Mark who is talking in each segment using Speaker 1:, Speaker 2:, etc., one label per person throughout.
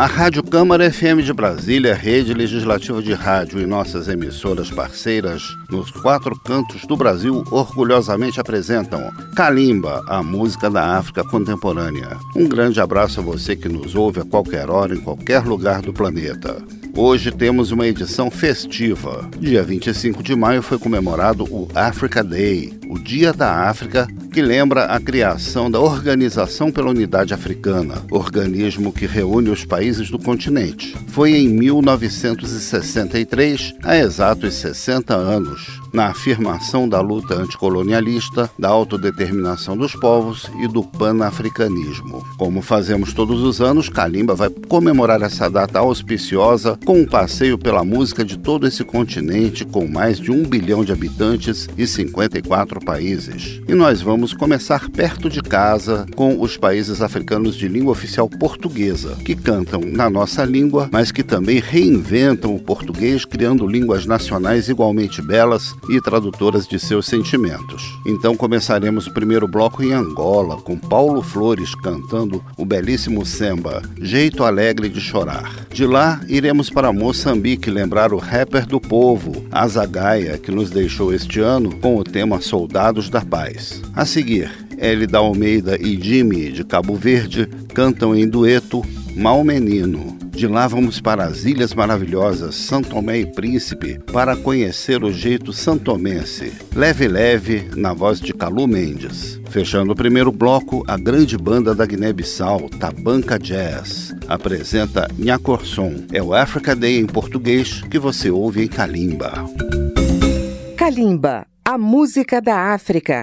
Speaker 1: A Rádio Câmara FM de Brasília, rede legislativa de rádio e nossas emissoras parceiras nos quatro cantos do Brasil orgulhosamente apresentam Kalimba, a música da África contemporânea. Um grande abraço a você que nos ouve a qualquer hora em qualquer lugar do planeta. Hoje temos uma edição festiva. Dia 25 de maio foi comemorado o Africa Day, o Dia da África, que lembra a criação da Organização pela Unidade Africana, organismo que reúne os países do continente. Foi em 1963, há exatos 60 anos, na afirmação da luta anticolonialista, da autodeterminação dos povos e do panafricanismo. Como fazemos todos os anos, Kalimba vai comemorar essa data auspiciosa com um passeio pela música de todo esse continente com mais de um bilhão de habitantes e 54 países. E nós vamos começar perto de casa com os países africanos de língua oficial portuguesa, que cantam na nossa língua, mas que também reinventam o português, criando línguas nacionais igualmente belas e tradutoras de seus sentimentos. Então começaremos o primeiro bloco em Angola, com Paulo Flores cantando o belíssimo samba Jeito Alegre de Chorar. De lá, iremos para Moçambique lembrar o rapper do povo, Azagaia, que nos deixou este ano com o tema Soldados da Paz. A seguir, Elida Almeida e Jimmy, de Cabo Verde, cantam em dueto Mal Menino. De lá vamos para as Ilhas Maravilhosas, São Tomé e Príncipe, para conhecer o jeito santomense. Leve Leve, na voz de Calu Mendes. Fechando o primeiro bloco, a grande banda da Guiné-Bissau, Tabanca Jazz, apresenta Nhacorson. É o Africa Day em português que você ouve em Kalimba.
Speaker 2: Kalimba, a música da África.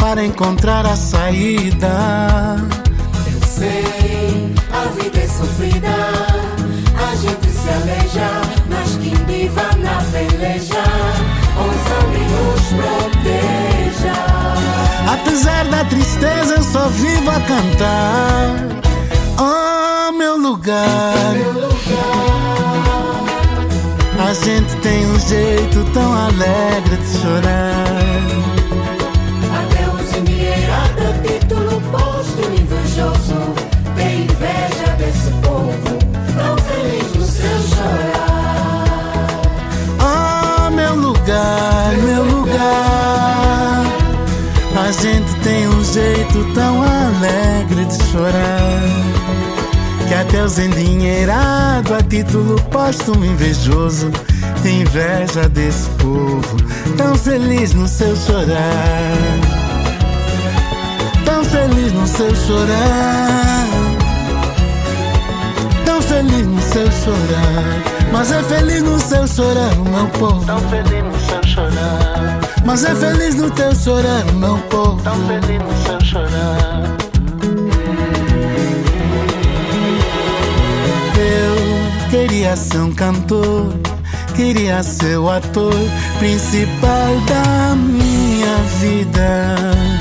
Speaker 3: para encontrar a saída.
Speaker 4: Eu sei, a vida é sofrida, a gente se aleja, mas quem viva na peleja, e nos proteja.
Speaker 3: Apesar da tristeza, eu só vivo a cantar. Oh, meu lugar.
Speaker 4: Meu lugar.
Speaker 3: A gente tem um jeito tão alegre de chorar.
Speaker 4: Invejoso tem inveja desse povo tão feliz no seu chorar.
Speaker 3: Oh, meu lugar, meu lugar. A gente tem um jeito tão alegre de chorar. Que até os endinheirados a título póstumo invejoso tem inveja desse povo tão feliz no seu chorar feliz no seu chorar. Tão feliz no seu chorar. Mas é feliz no seu chorar, meu povo.
Speaker 5: Tão feliz no seu chorar.
Speaker 3: Mas é feliz no teu chorar, meu povo.
Speaker 5: Tão feliz no seu chorar.
Speaker 3: Eu queria ser um cantor. Queria ser o ator principal da minha vida.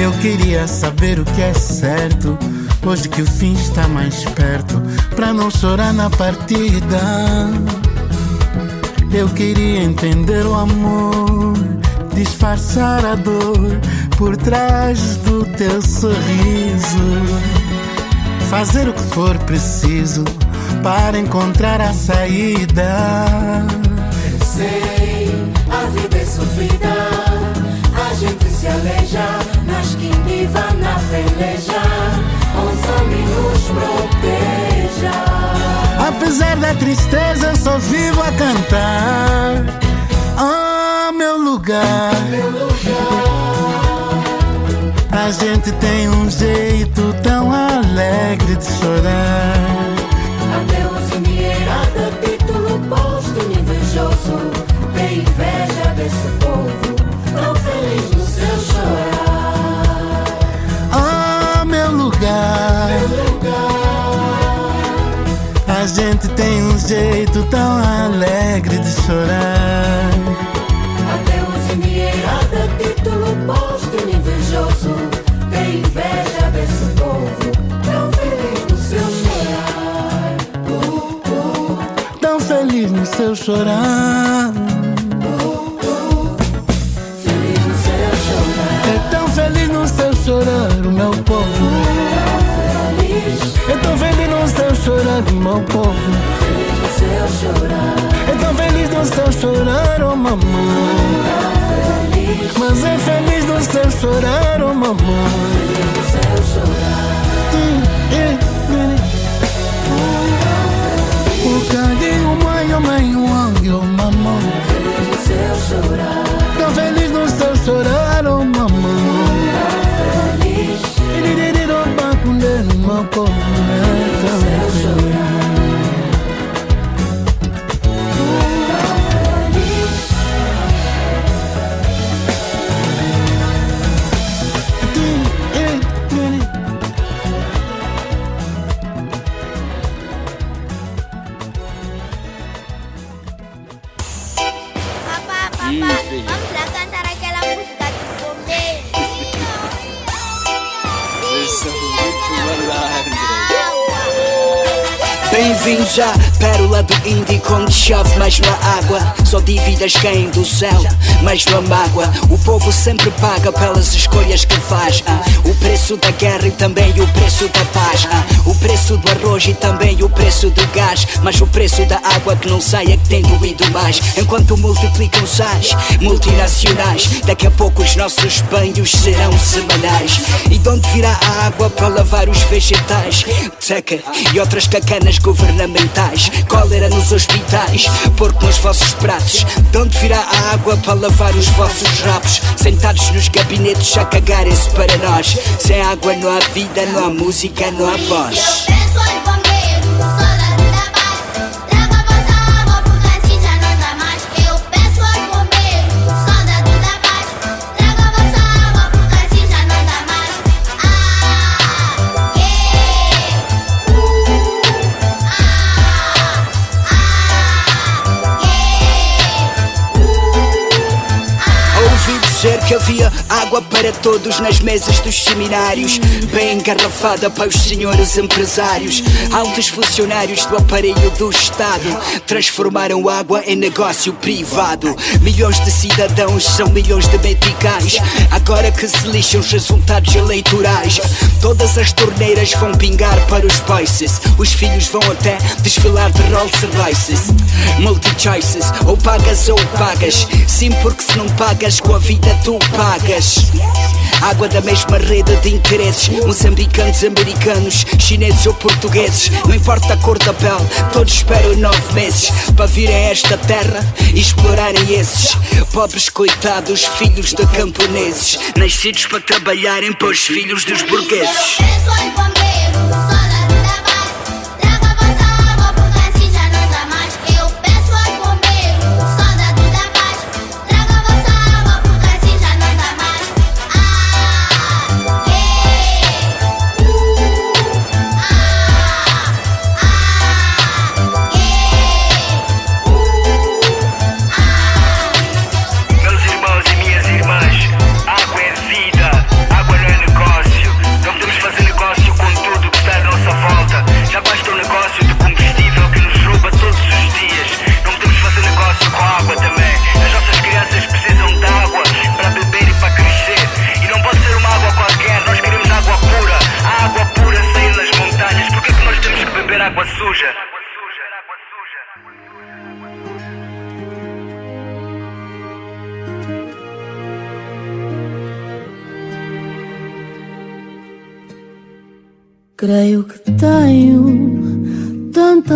Speaker 3: Eu queria saber o que é certo. Hoje que o fim está mais perto, pra não chorar na partida. Eu queria entender o amor, disfarçar a dor por trás do teu sorriso. Fazer o que for preciso para encontrar a saída.
Speaker 4: Sei, a vida é sofrida, a gente se aleja, viva na peleja, homens nos proteja.
Speaker 3: Apesar da tristeza, eu só vivo a cantar. Ah, meu lugar.
Speaker 4: Meu lugar,
Speaker 3: A gente tem um jeito tão alegre de chorar.
Speaker 4: adeus endinheirada, título posto, invejoso, tem inveja
Speaker 3: gente tem um jeito tão alegre de chorar.
Speaker 4: Adeus endinheirada, título posto, invejoso, tem inveja desse povo, tão feliz no seu chorar. Uh, uh.
Speaker 3: Tão feliz no seu chorar.
Speaker 4: No seu chorar,
Speaker 3: o meu povo.
Speaker 4: feliz
Speaker 3: É tão feliz no seu chorar, oh mamãe.
Speaker 4: feliz
Speaker 3: Mas é feliz no seu chorar, oh mamãe.
Speaker 4: no seu chorar,
Speaker 3: O carinho, mãe, oh mãe, oh mãe, oh mamãe.
Speaker 4: feliz seu chorar,
Speaker 3: Tão feliz no seu chorar, oh mamãe.
Speaker 4: feliz
Speaker 3: no meu povo. É tão feliz.
Speaker 6: Papá,
Speaker 7: Bem-vindos à pérola do Índico onde chove mais uma água Só dívidas caem do céu, mais uma mágoa O povo sempre paga pelas escolhas que faz ah. O preço da guerra e também o preço da paz ah. O preço do arroz e também o preço do gás Mas o preço da água que não sai é que tem doído mais Enquanto multiplicam sais multinacionais Daqui a pouco os nossos banhos serão semanais E de onde virá a água para lavar os vegetais? Teca e outras cacanas governamentais. Cólera nos hospitais, porco nos vossos pratos. De onde virá a água para lavar os vossos rabos? Sentados nos gabinetes a cagarem-se para nós. Sem água não há vida, não há música, não há voz que havia água para todos nas mesas dos seminários. Bem engarrafada para os senhores empresários. Altos funcionários do aparelho do Estado Transformaram água em negócio privado. Milhões de cidadãos são milhões de meticais. Agora que se lixam os resultados eleitorais Todas as torneiras vão pingar para os países Os filhos vão até desfilar de Rolls Royces. Multi-choices, ou pagas ou pagas. Sim, porque se não pagas com a vida tu pagas. Água da mesma rede de interesses. Moçambicanos, americanos, chineses ou portugueses. Não importa a cor da pele, todos esperam nove meses Para virem esta terra e explorarem esses Pobres coitados, filhos de camponeses Nascidos para trabalharem para os filhos dos burgueses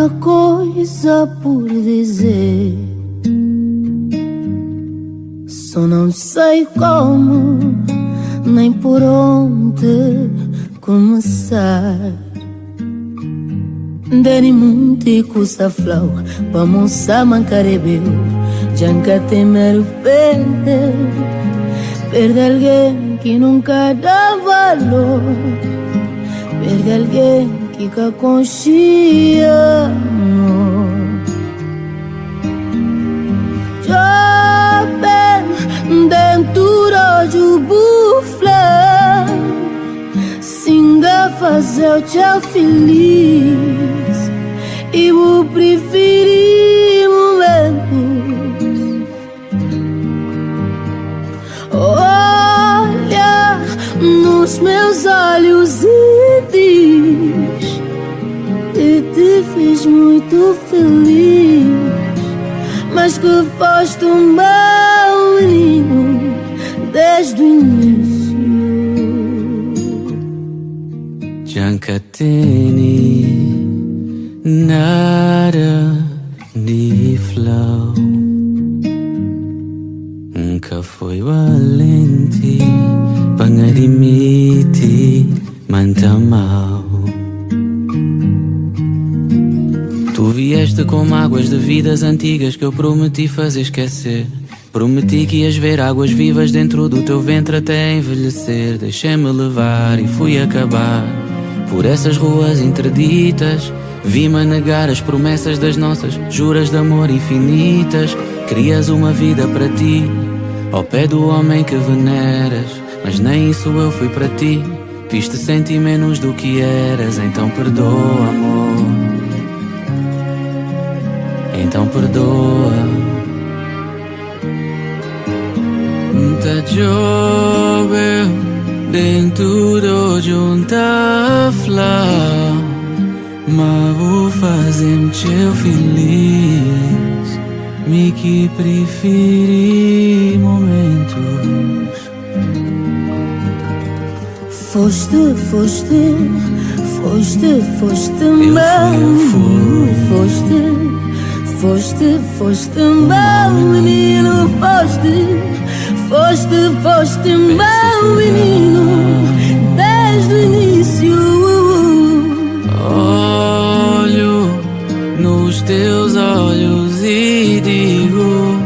Speaker 8: coisa por dizer. Só não sei como, nem por onde começar. Dani munti flow Pamusa mancarebeu Janca temer perder Perder alguém que nunca dá valor Perder alguém que cá conchia amor Jovem dentro de bufla Singa fazer o tchau feliz. E vou preferir nos meus olhos e diz Que te fiz muito feliz. Mas que foste um bom menino Desde o início.
Speaker 9: Jankatini nada de flow foi valente Pangadimiti manta mal Tu vieste como águas de vidas antigas que eu prometi fazer esquecer. Prometi que ias ver águas vivas dentro do teu ventre até envelhecer. Deixei-me levar e fui acabar por essas ruas interditas Vi-me negar as promessas das nossas juras de amor infinitas. Crias uma vida para ti Ao pé do homem que veneras Mas nem isso eu fui para ti. Fiz-te sentir menos do que eras Então perdoa, amor. Então perdoa. Tá jovem Dentro de um tafla Mas vou fazer-me feliz. Me que preferi
Speaker 8: Foste, foste, foste, foste mal Foste, foste, foste mal Menino, foste Foste, foste mau menino. Desde o início.
Speaker 9: Olho nos teus olhos e digo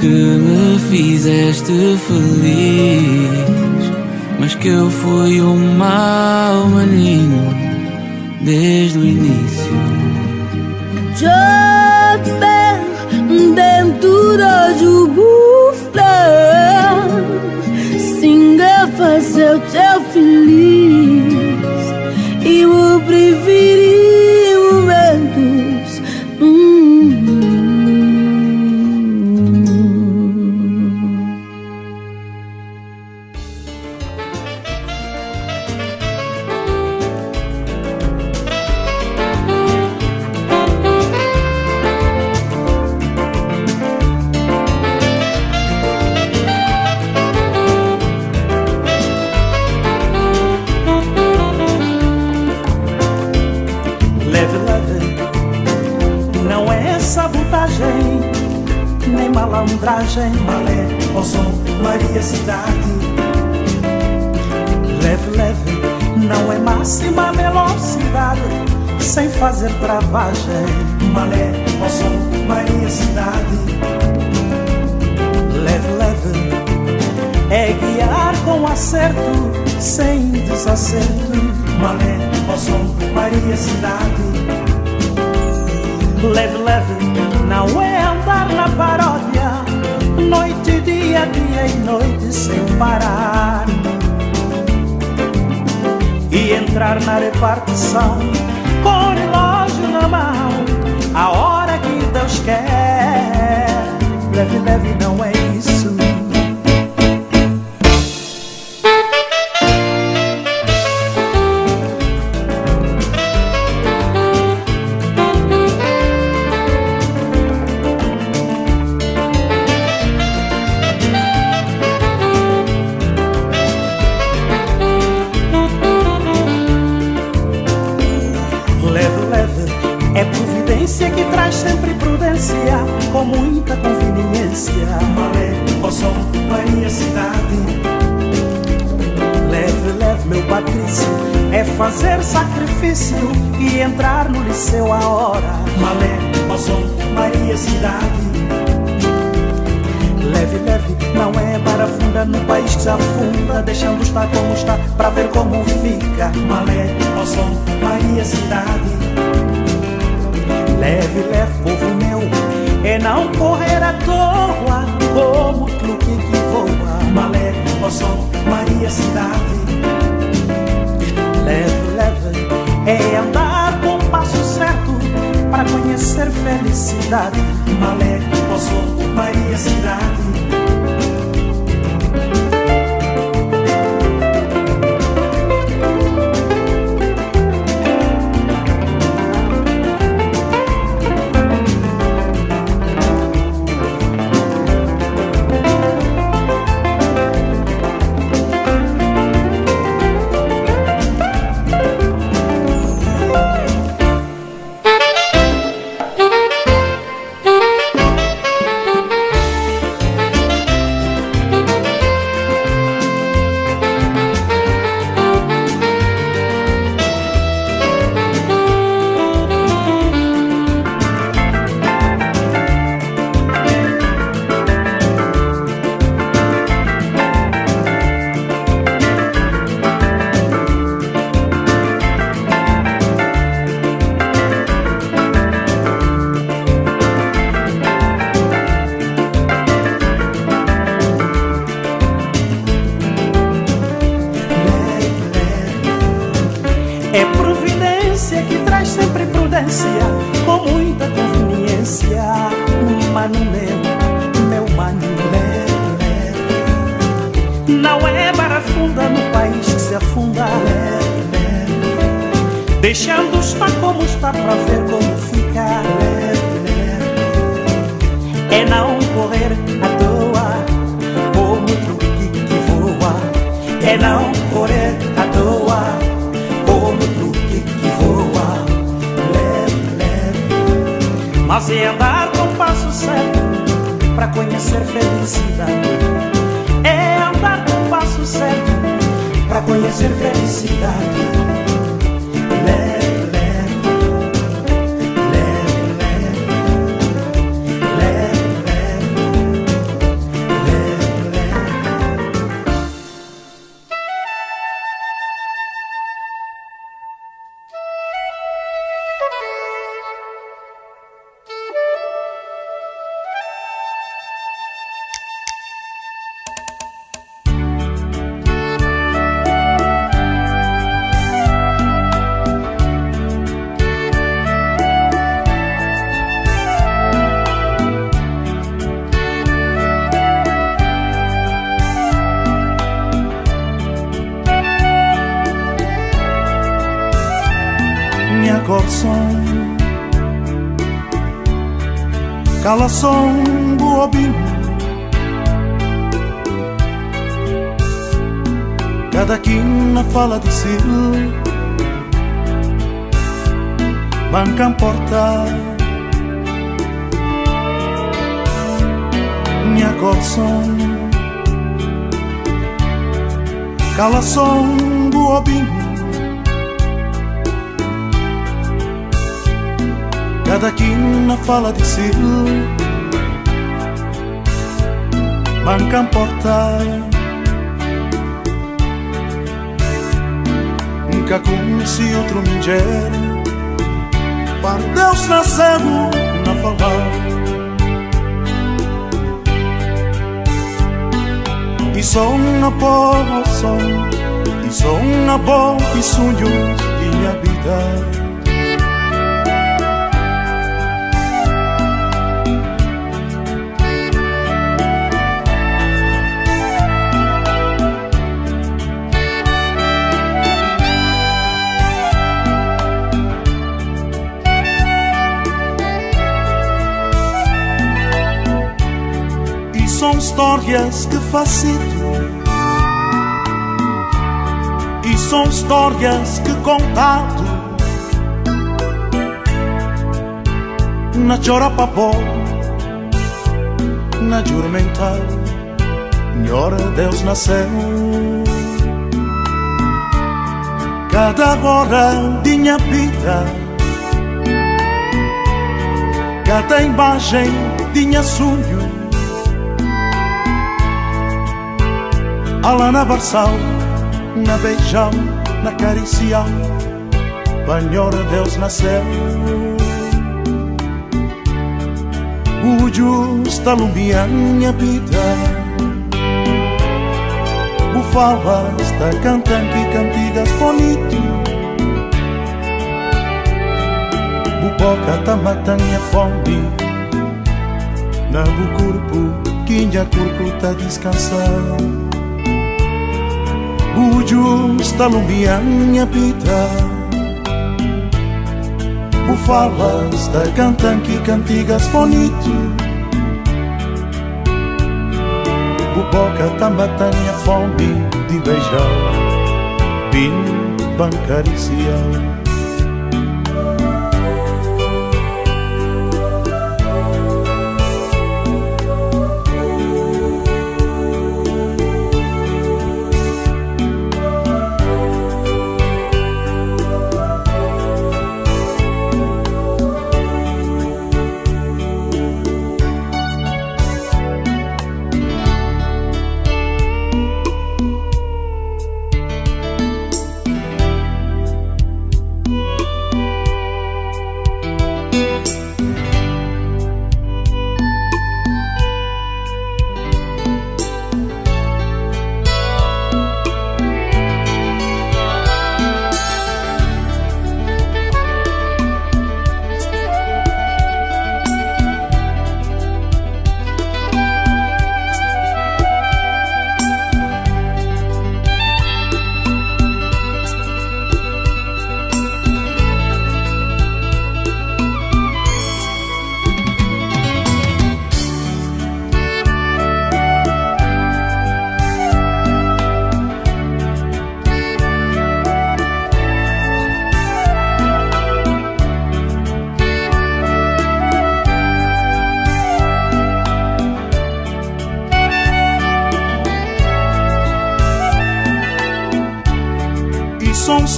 Speaker 9: que me fizeste feliz, mas que eu fui um mau menino desde o início.
Speaker 8: Já dentro da jubu Singa fazer o teu feliz E eu preferi
Speaker 10: Malé, ó som, Maria Cidade. Leve, leve, não é máxima velocidade, sem fazer travagem. Malé, ó som, Maria Cidade. Leve, leve, é guiar com acerto, sem desacerto. Malé, ó som, Maria Cidade. Leve, leve, não é andar na paródia, noite, dia, dia e noite sem parar. E entrar na repartição com o relógio na mão, a hora que Deus quer. Leve, leve, não é
Speaker 11: fazer sacrifício e entrar no liceu a hora.
Speaker 10: Malé, som, Maria Cidade.
Speaker 11: Leve, leve, não é para funda no país que se afunda, deixando estar como está, pra ver como fica.
Speaker 10: Malé, som, Maria Cidade.
Speaker 11: Leve, leve, povo meu, é não correr à toa, como truque que voa.
Speaker 10: Malé, som, Maria Cidade.
Speaker 11: Leve, leve, é andar com o passo certo, para conhecer felicidade.
Speaker 10: Malé, som, Maria Cidade.
Speaker 11: É andar com passo certo para conhecer felicidade. É andar com passo certo para conhecer felicidade.
Speaker 12: Cala som buobim Cada quina fala de si. Manca porta. Minha garçom Cala som buobim Cada quina fala de si. Manca porta. Nunca conheci outro mulher Para Deus nasceu na falar E sou na som E sou na boa e sonhos minha vida histórias que facito E são histórias que contado na Chorapapó, na Jurmental, Senhor Deus nasceu. Cada hora de minha vida, cada imagem de minha sonho, Ala na Barsal, na beijão, na caricial, Senhor Deus nasceu. O justo alumia minha vida. O falas da cantando e cantigas bonito. O boca tá matando minha fome. Na corpo, quinha corpo tá descansando O justo alumia minha vida. O falas da cantanque cantigas bonito. O boca tá matando fome de beijar Bim bancaricial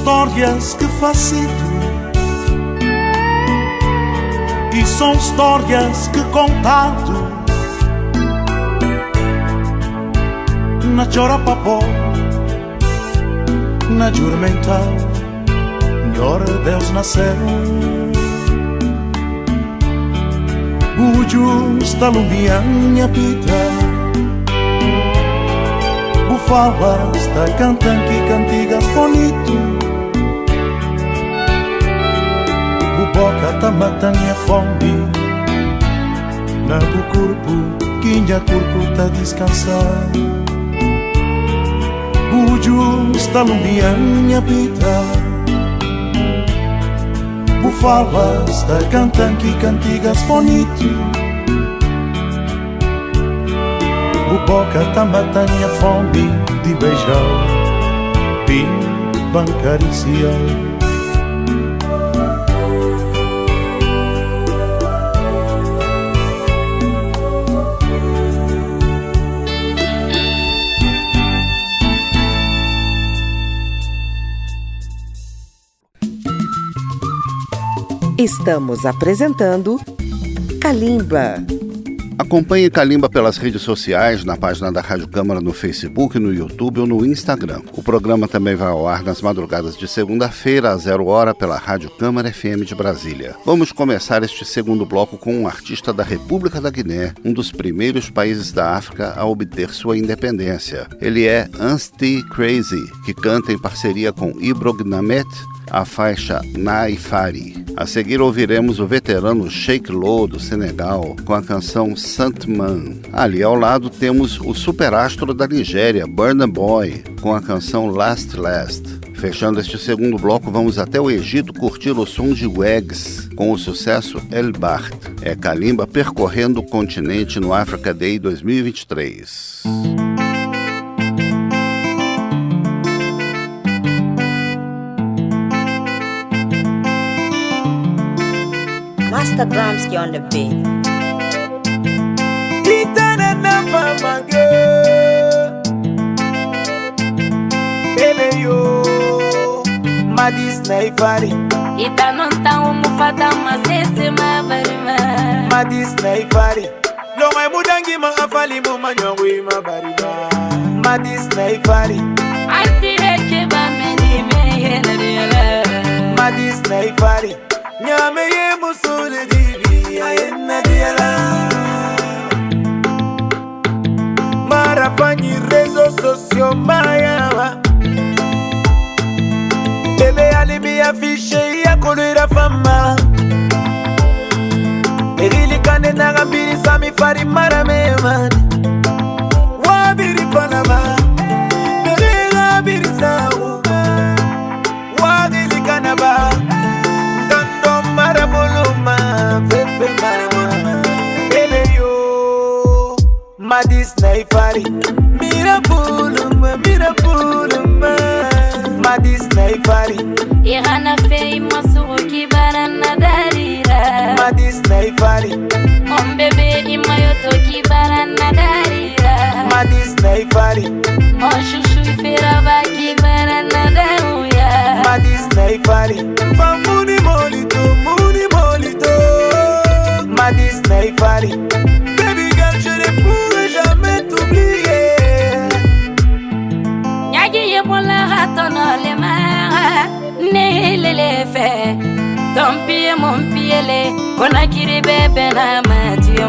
Speaker 12: histórias que facito. E são histórias que contado Na Chorapapó Na Jurmental Senhor Deus nasceu O justo alumia minha vida. Falas da cantanque cantigas bonito boca tá matando a fome. Na do corpo, quinha corpo tá descansando. O justo alumia minha vida O falas da cantanque cantigas bonito. O boca tá matando a fome de beijar Bim bancariciar
Speaker 2: Estamos apresentando Kalimba.
Speaker 1: Acompanhe Calimba pelas redes sociais, na página da Rádio Câmara no Facebook, no YouTube ou no Instagram. O programa também vai ao ar nas madrugadas de segunda-feira, às zero hora, pela Rádio Câmara FM de Brasília. Vamos começar este segundo bloco com um artista da República da Guiné, um dos primeiros países da África a obter sua independência. Ele é Ansti Crazy, que canta em parceria com Ibrognamet a faixa Naifari. A seguir ouviremos o veterano Sheikh Lo do Senegal com a canção Santman. Ali ao lado temos o superastro da Nigéria, Burna Boy, com a canção Last Last. Fechando este segundo bloco, vamos até o Egito curtir o som de Wags com o sucesso El Bart. É Kalimba percorrendo o continente no Africa Day 2023.
Speaker 13: Master Drumsky on the beat.
Speaker 14: Itana nafa mange Baby yo Madis na ifari
Speaker 15: Ita non ta umu fata masese mabarima
Speaker 14: Madis na ifari Longa mudangi ma afali mu manyongwi ma barima Madis na ifari
Speaker 15: Asti heke ba meni meye na diala
Speaker 14: Madis na ifari nyame ye musole dibi ayenna diala mara fanyi rezo sosio mayawa bebe alibi afishe yakolwera fama. Erilikanenagambirisa mifari mara memani Madis na ifari Mirabuluma Mirabuluma Madis na ifari
Speaker 15: Ihana fei masugo kibara na darira
Speaker 14: Madis na ifari
Speaker 15: Mon bébé imayoto kibara na darira
Speaker 14: Madis na ifari
Speaker 15: Mon chouchou feraba kibara na daruya
Speaker 14: Madis na ifari Famuni molito Muni molito. Madis na fɛ
Speaker 15: tɔnpi ye mun fiyele konakiri bɛɛ bɛnna mati ye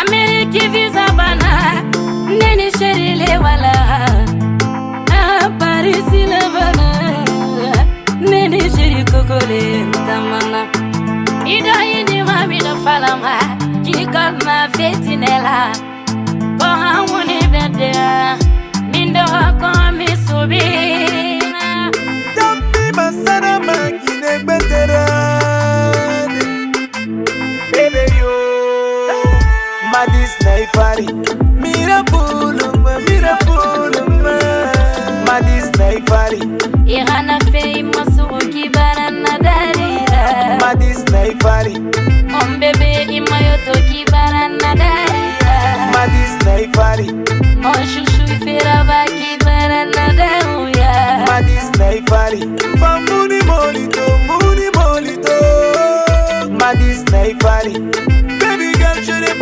Speaker 15: ameriki visa bana ne ni wala. A parisi la bana ne ni seri kokole tamana ido ini ma mido falama kikɔlma fetinɛ la kɔhan
Speaker 14: wuni bɛ makine beterane Baby yo. Madis na ifari Mirabuluma Mirabuluma Madis na ifari
Speaker 15: Ihana fei masugo kibara na darira.
Speaker 14: Madis na ifari
Speaker 15: bébé imayoto kibara na darira.
Speaker 14: Madis na ifari
Speaker 15: Mon chouchou feraba kibara na daruya
Speaker 14: Madis na ifari Famuni molito Muni molito Madis na ifari Baby girl je ne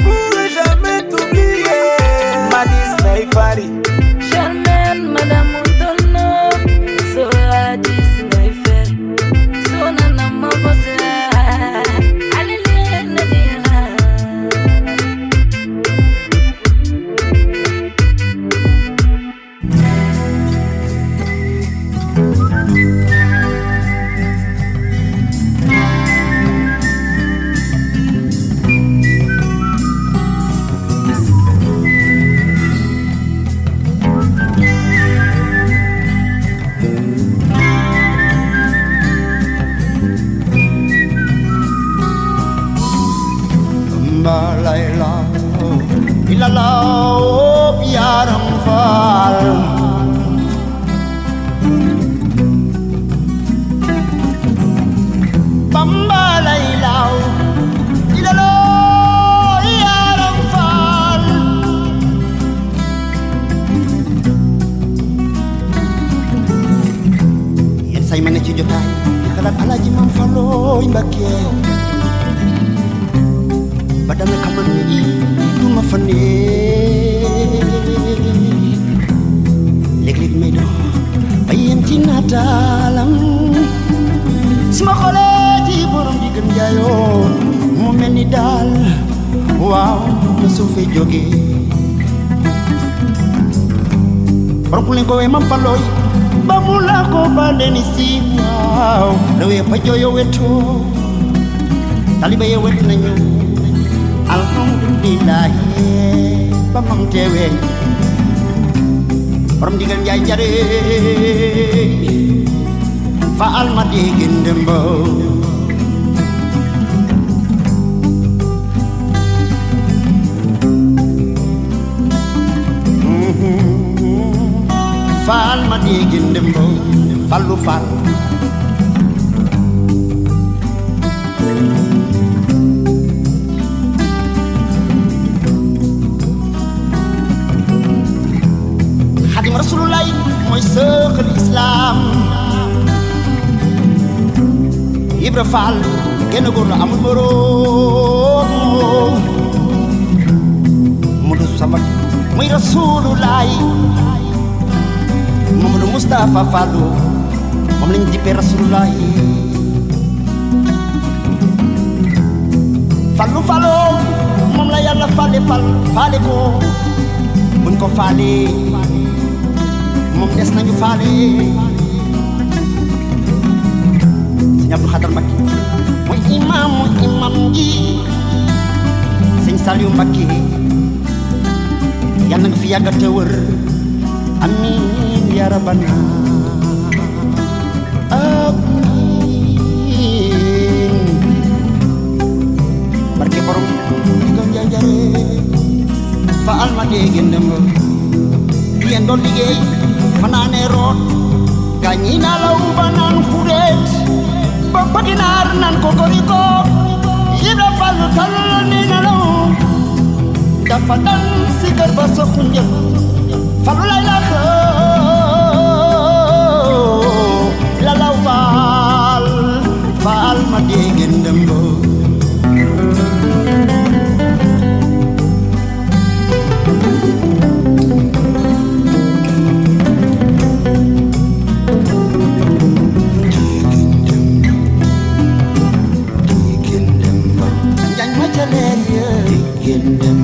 Speaker 16: kingdom of Ibra Fall genn góor la amul moroom Mudu sama muy Rasulullah Mamadou Moustapha Fallou moom lañ dippee Rasulullah fallu faloo moom la yàlla fale fal faale ko. Buñ ko faale moom des nañu faale sëñ Abdou maki Mu imam mu imam ji. Sing Saliou maki yang nang fiya yàgg amin ya rabbana. Amin. Barke borom gam jaajare fa almagee gendem yendoo liggéey fanaane root kanyina nalaw banaan kuret Pakinar nan kokoriko Yibla falu tal ninalo Dafadan sigar baso kunya Falu la
Speaker 17: ilaha fal Fal madigin in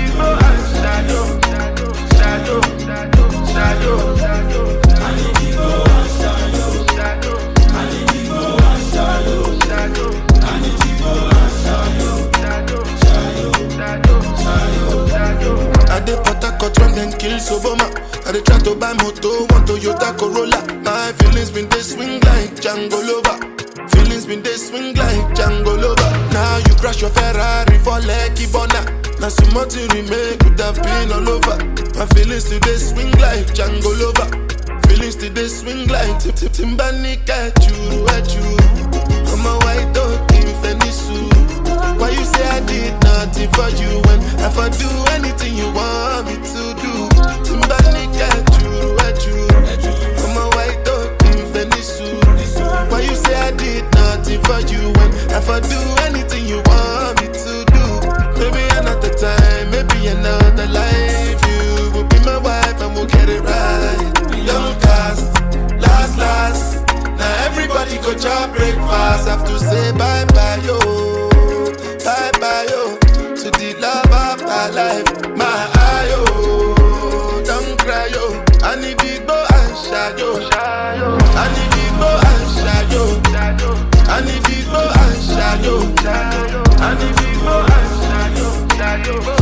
Speaker 17: Soboma. I dey try to buy moto, one Toyota Corolla. My feelings been dey swing like Django Lover. Feelings been dey swing like Django Lover. Now you crash your Ferrari for Lekki Bona. Now some more to remain could have been all over. My feelings today swing like Django Lover. Feelings today swing like Tip Tip Timbani at you, at you. I'm a white dog in Fenisu. Why you say I did nothing for you when I do anything you want me to do? Timbani at you, at you. I'm a white dog in Fenisu. Why you say I did nothing for you when if I do anything you want me to go chop breakfast. Have to say bye bye, yo.
Speaker 18: do.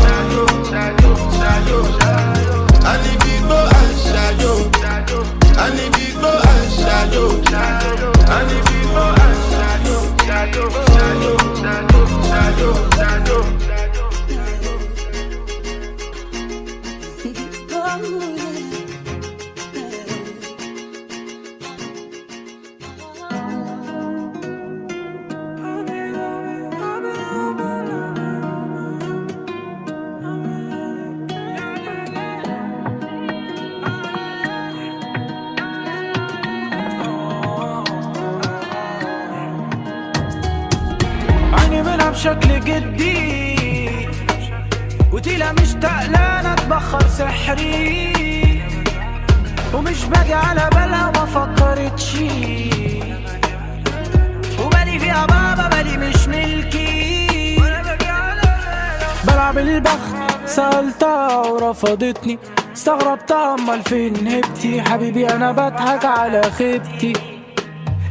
Speaker 18: امال فين؟ هبتي. حبيبي أنا بضحك على خيبتي.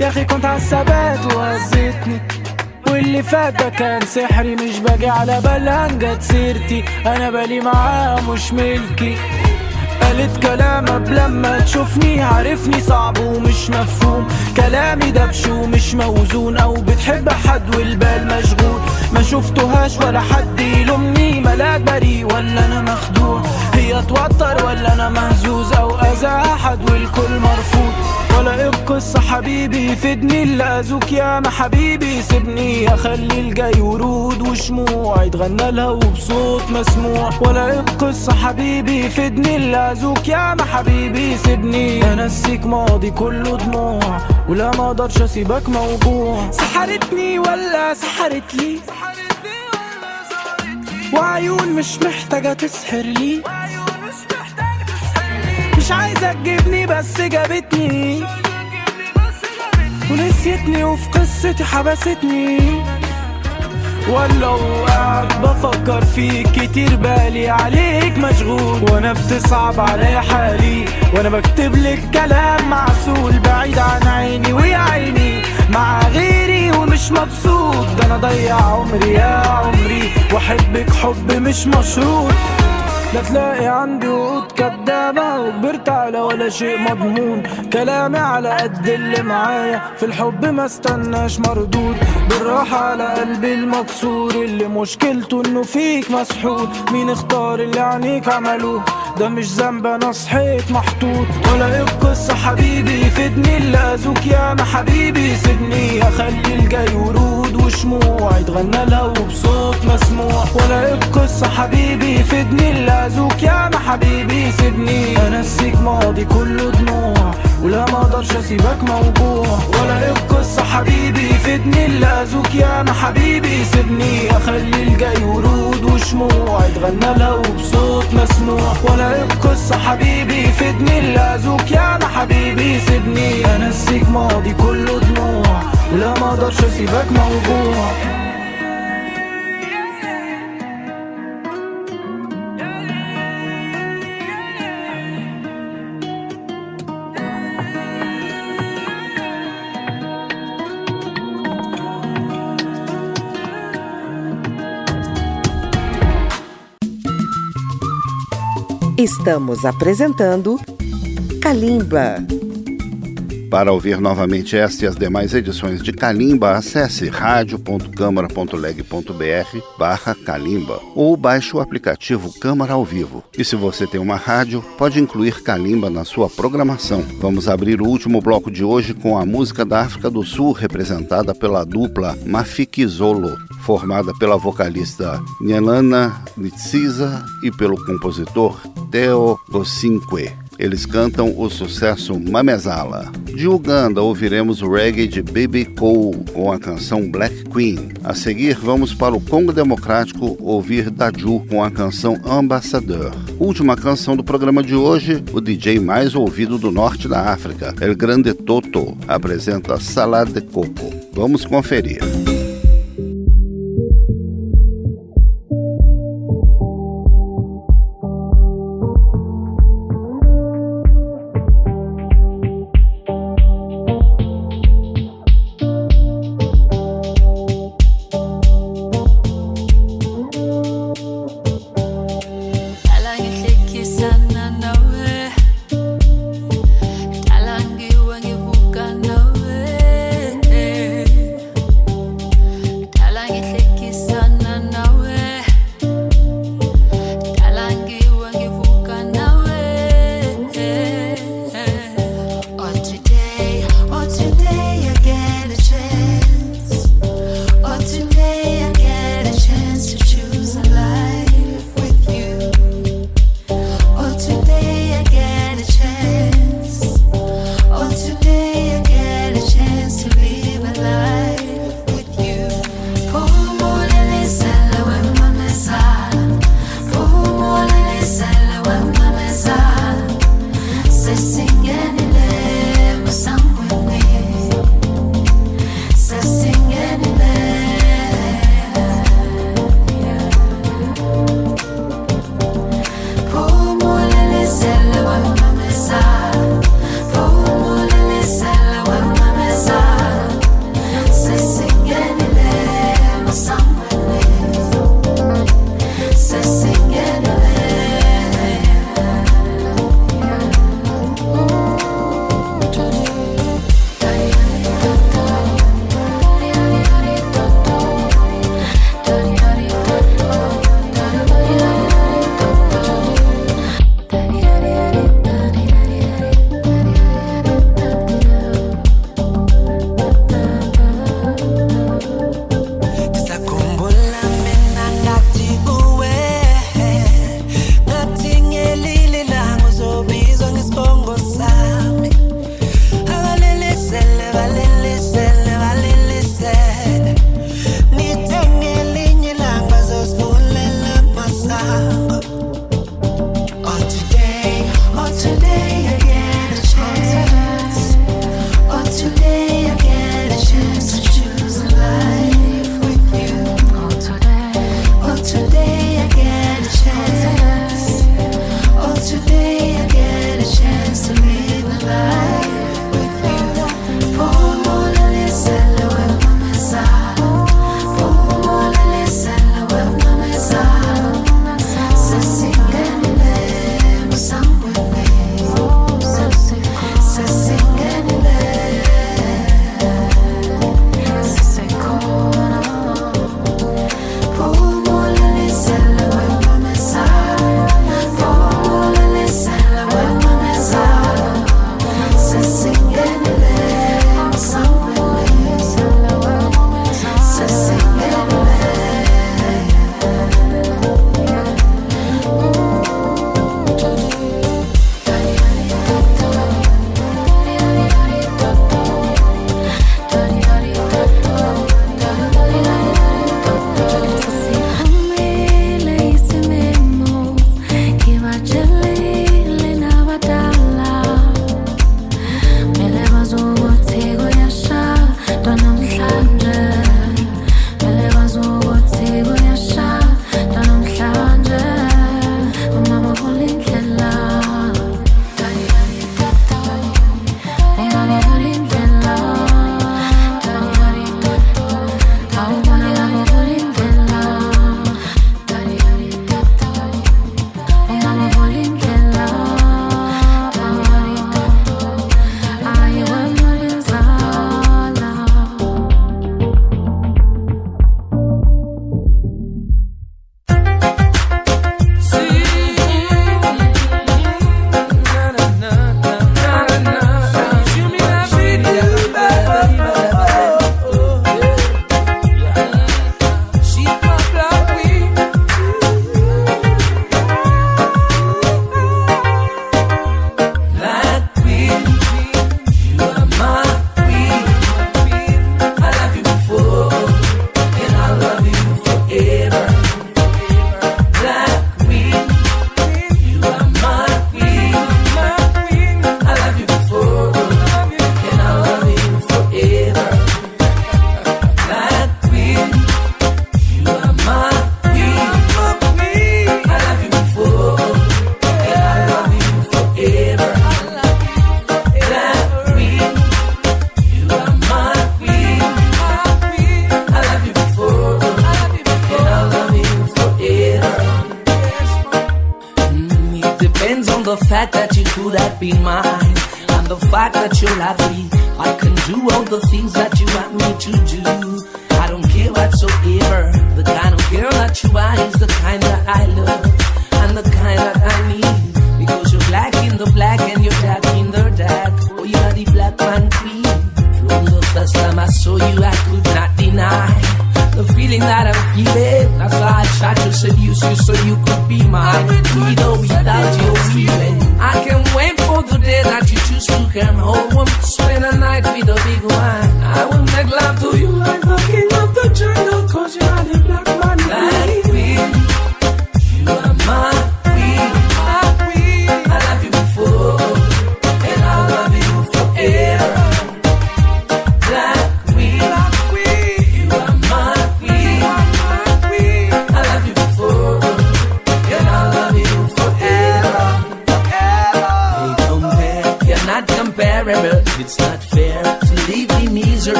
Speaker 18: يا أخي كنت عالثبات وهزتني واللي فات ده كان سحري. مش باجي على بالها جت سيرتي. أنا بالي معاها مش ملكي. قالت كلام قبل لما تشوفني عارفني صعب ومش مفهوم. كلامي دبش ومش موزون. أو بتحب حد والبال مشغول. ما شفتهاش ولا حد يلومني. ملاك بريء ولا أنا مخدوع. هي توتر ولا أنا مهزوز أو أذى؟ أحد والكل مرفوض. ولا القصة حبيبي يفيدني اللي أذوك يا ما حبيبي. سيبني أخلي الجاي ورود وشموع. يتغنى لها وبصوت مسموع. ولا القصة حبيبي يفيدني اللي أذوك يا ما حبيبي. سيبني أنسيك ماضي كله دموع. ولا ما أقدرش أسيبك موجوع. سحرتني ولا سحرت لي؟ وعيون مش محتاجة تسحر لي. مش عايزة تجيبني بس جابتني. ونسيتني وفي قصتي حبستني. ولا وقعد بفكر فيك كتير بالي عليك مشغول. وأنا بتصعب علي حالي وأنا بكتب لك كلام معسول. بعيد عن عيني ويا عيني مع غيري ومش مبسوط. ده أنا ضيع عمري يا عمري وأحبك حب مش مشروط. لا تلاقي عندي وعود كدابة وكبرت على ولا شيء مضمون. كلامي على قد اللي معايا. في الحب ما استناش مردود. بالراحة على قلبي المكسور. اللي مشكلته إنه فيك مسحور مين اختار اللي عينيك عملوه؟ ده مش ذنب أنا صحيت محطوط. ولا إيه القصة حبيبي يفيدني. اللي اذوك يا ما حبيبي سيبني أخلي الجاي ورود وشموع يتغنى لها وبصوت مسموع. ولا القصة حبيبي يفيدني اللي اذوك يا ما حبيبي سيبني. انسيك ماضي كله دموع. ولا ما أقدرش أسيبك موجوع. ولا القصة حبيبي يفيدني اللي اذوك يا ما حبيبي سيبني. أخلي الجاي ورود وشموع. يتغنى لها وبصوت مسموع. ولا القصة حبيبي يفيدني اللي اذوك يا ما حبيبي سيبني. انسيك ماضي كله دموع. ولا ما اقدرش اسيبك موجوع
Speaker 2: Estamos apresentando Kalimba.
Speaker 1: Para ouvir novamente esta e as demais edições de Kalimba, acesse radio.câmara.leg.br barra Kalimba ou baixe o aplicativo Câmara ao Vivo. E se você tem uma rádio, pode incluir Kalimba na sua programação. Vamos abrir o último bloco de hoje com a música da África do Sul, representada pela dupla Mafikizolo, formada pela vocalista Nyelana Nitsiza e pelo compositor Theo Gosinque. Eles cantam o sucesso Mamezala. De Uganda, ouviremos o reggae de Baby Cole com a canção Black Queen. A seguir, vamos para o Congo Democrático ouvir Daju com a canção Ambassador. Última canção do programa de hoje, o DJ mais ouvido do norte da África, El Grande Toto, apresenta Salad de Coco. Vamos conferir.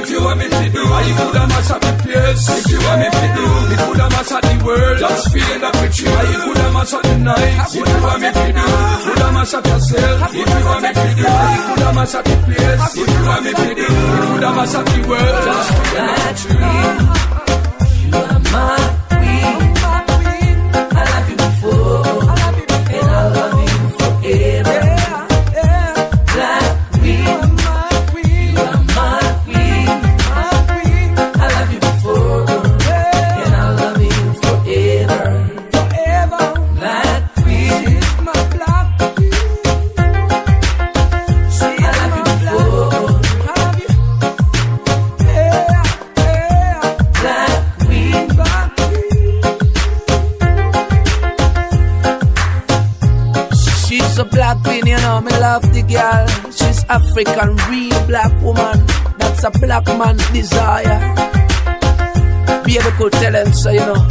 Speaker 19: If you want me to do, I coulda mash up the place. If you want me to do, me coulda mash up the world. Just feeling up with you, I coulda mash up the night. If you want me to do, coulda mash up yourself. If you want me to do, I coulda mash up the place. If you want me to do, me coulda mash up the world. Just feeling up with you. You
Speaker 20: are my African, real black woman. That's a black man's desire. Tell him so, you know.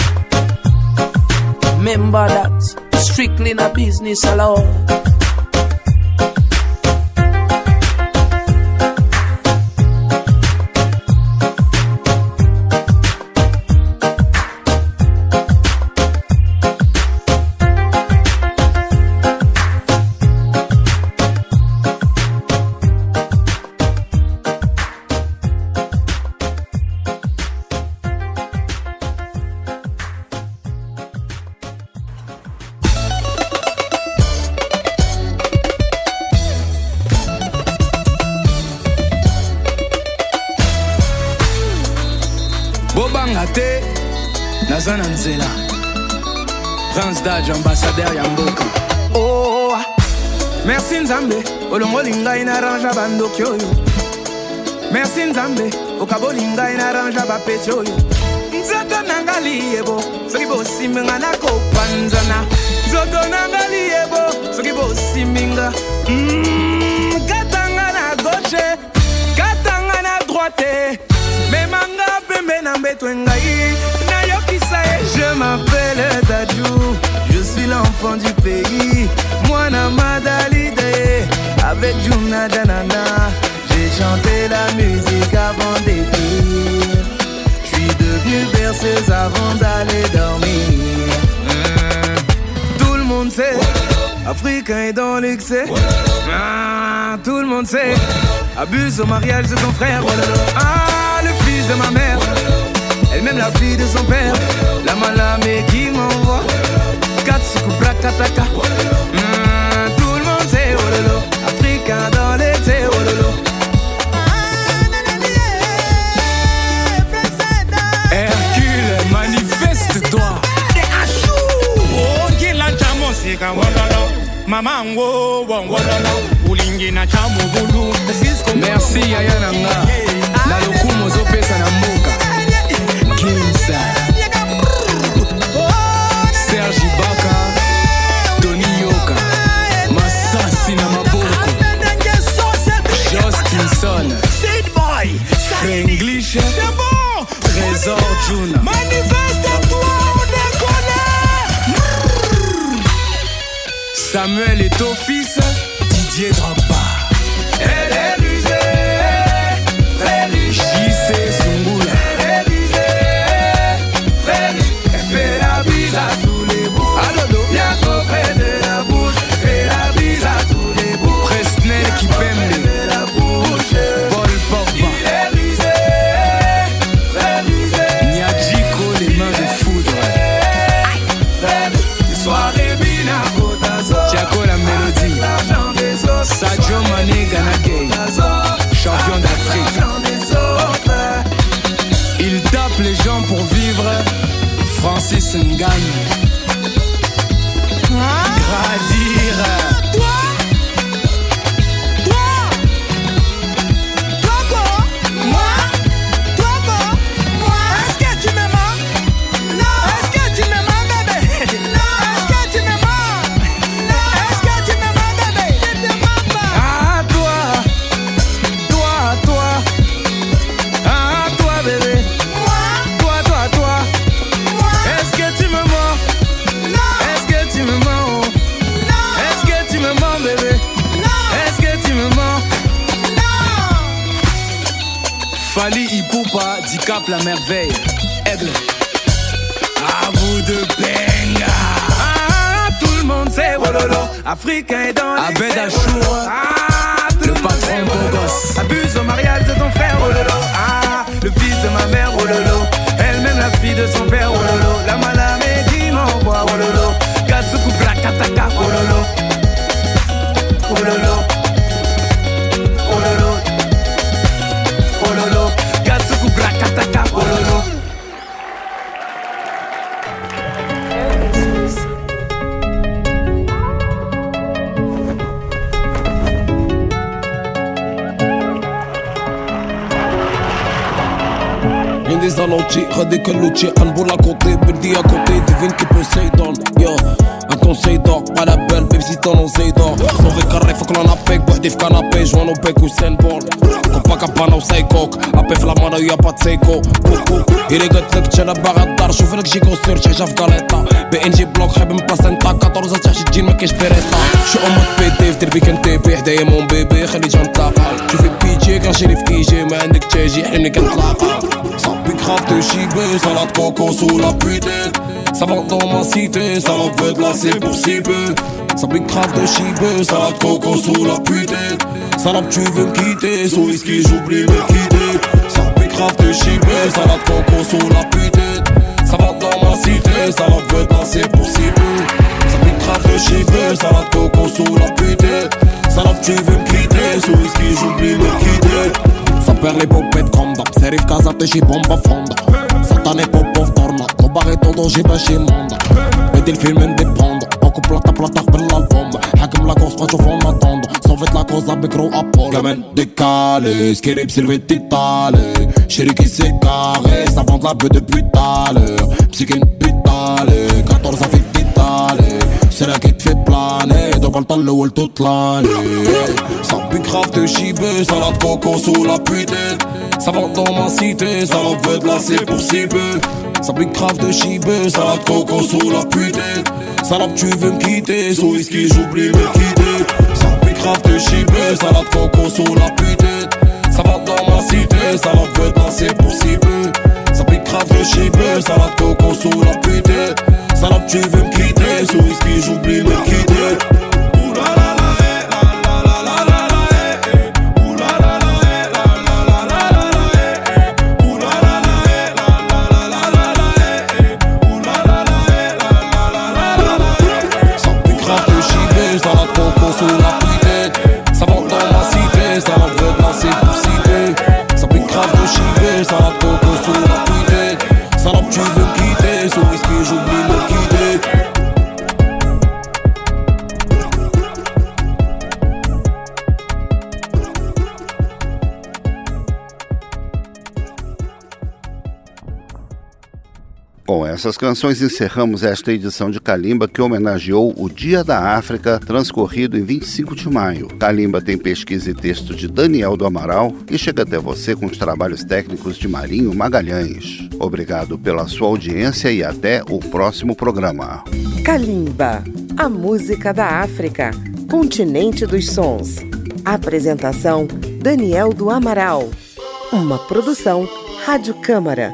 Speaker 20: Remember that strictly in a business alone.
Speaker 14: Bobanga te naza na nzela. Prince dage ambassadeur ya mboka. Oh, merci nzambe olongoli ngai na range bandoki oyo. Merci nzambe okaboli ngai na range bapeti oyo. Nzoto na nga liyebo soki bosimbi nga nakopanzana nzoto na nga liyebo soki bosimbi nga Mm, katanga na gauche katanga na droite ye je m'appelle dadou je suis l'enfant du pays. Mwana madalide avec juna danana. J'ai chanté la musique avant d'écrire. Je suis devenu berceuse avant d'aller dormir. Tout le monde sait africain est dans l'excès. Ah, tout le monde sait. Abuse au mariage de son frère. Ah de ma mère. Elle même la fille de son père. La malamé qui m'envoie Katsuku Brakataka tout le monde sait oh lolo. Africain dans l'excès oh Hercule, manifeste-toi.
Speaker 21: mosika wololo mamango wololo ulingi na chamu bulu
Speaker 14: merci yaya na nga na lokumu ozopesa na mboka. Kimsa serge ibaka. Tony yoka. Masasi na maboko. Justinson. Frenglish trésor juna Samuel est au fils Didier Drogba gens pour vivre. Francis Ngagne. Gradire la merveille. Aigle. À vous de benga. Ah, tout le monde sait, wololo. Africain dans les Abed Achour. Ah, le patron beau gosse. Abuse au mariage de ton frère, wololo. Ah, le fils de ma mère, wololo. Elle-même la fille de son père, wololo. La
Speaker 22: دي كله تشي انبولا كوتي بلدي كوتي ديفين كي بو سيدون يا انتون سيدون على بال ميم سي زيدون صوفي كاري فوق لون ابيك بوحدي في كنابي جوانو بيك وسين بول كوبا كابانا سايكوك ابي في لامانو يا با تسيكو بوكو يلي قلت لك تشي باغا الدار شوفي لك جي كونسير تحت في كاليطا بي ان جي بلوك خايب من باس انتا 14 تحت الجين ما كاينش بيريطا شو أمك بي دي في دربي كنتيبي حدايا مون بيبي خليتها نتلاقا شوفي بيجي كنشري في كيجي ما عندك تاجي حلمني كنتلاقا puis grave de chibé Salade coco sous la putain Ça vend dans ma cité, ça l'en veut de la c'est pour si peu Ça pique grave de chibé, salade coco sous la putain Salade tu veux me quitter, sous whisky j'oublie me quitter. Ça pique grave de chibé, salade coco sous la putain Ça vend dans ma cité, ça l'en veut de la c'est pour si peu grave de cheveux, salade coco sous la putée Salade tu veux me quitter, sous whisky j'oublie me quitter. Ça perd les popettes comme d'hab Serif casa te și bomba fonda Satane popov torna Lo baghe todo și pe și monda Vedi il film independo Poco plata plata per l'album حاكم la cos faccio fonda tondo Sovet la cosa be grow Apollo Gamin décalé Skirip silvetti tale Chéri qui s'est carré Ça vend la bœuf depuis tout à l'heure Psyché pitale 14 à Devant le temps le wall toute l'année. Ça pique grave de chibé Salade coco sous la putain. Ça vend dans ma cité en veut de la c'est pour si peu Ça pique grave de chibé Salade coco sous la putain. Salade tu veux me quitter Sous whisky j'oublie me quitter. Ça pique grave de chibé Salade coco sous la putain. Ça vend dans ma cité en veut de la c'est pour si peu Ça pique grave de chibé Salade coco sous la putain. Salade tu veux me quitter Sous whisky j'oublie me quitter
Speaker 1: essas canções encerramos esta edição de Kalimba que homenageou o Dia da África, transcorrido em 25 de maio. Kalimba tem pesquisa e texto de Daniel do Amaral e chega até você com os trabalhos técnicos de Marinho Magalhães. Obrigado pela sua audiência e até o próximo programa.
Speaker 2: Kalimba, a música da África, continente dos sons. Apresentação: Daniel do Amaral. Uma produção Rádio Câmara,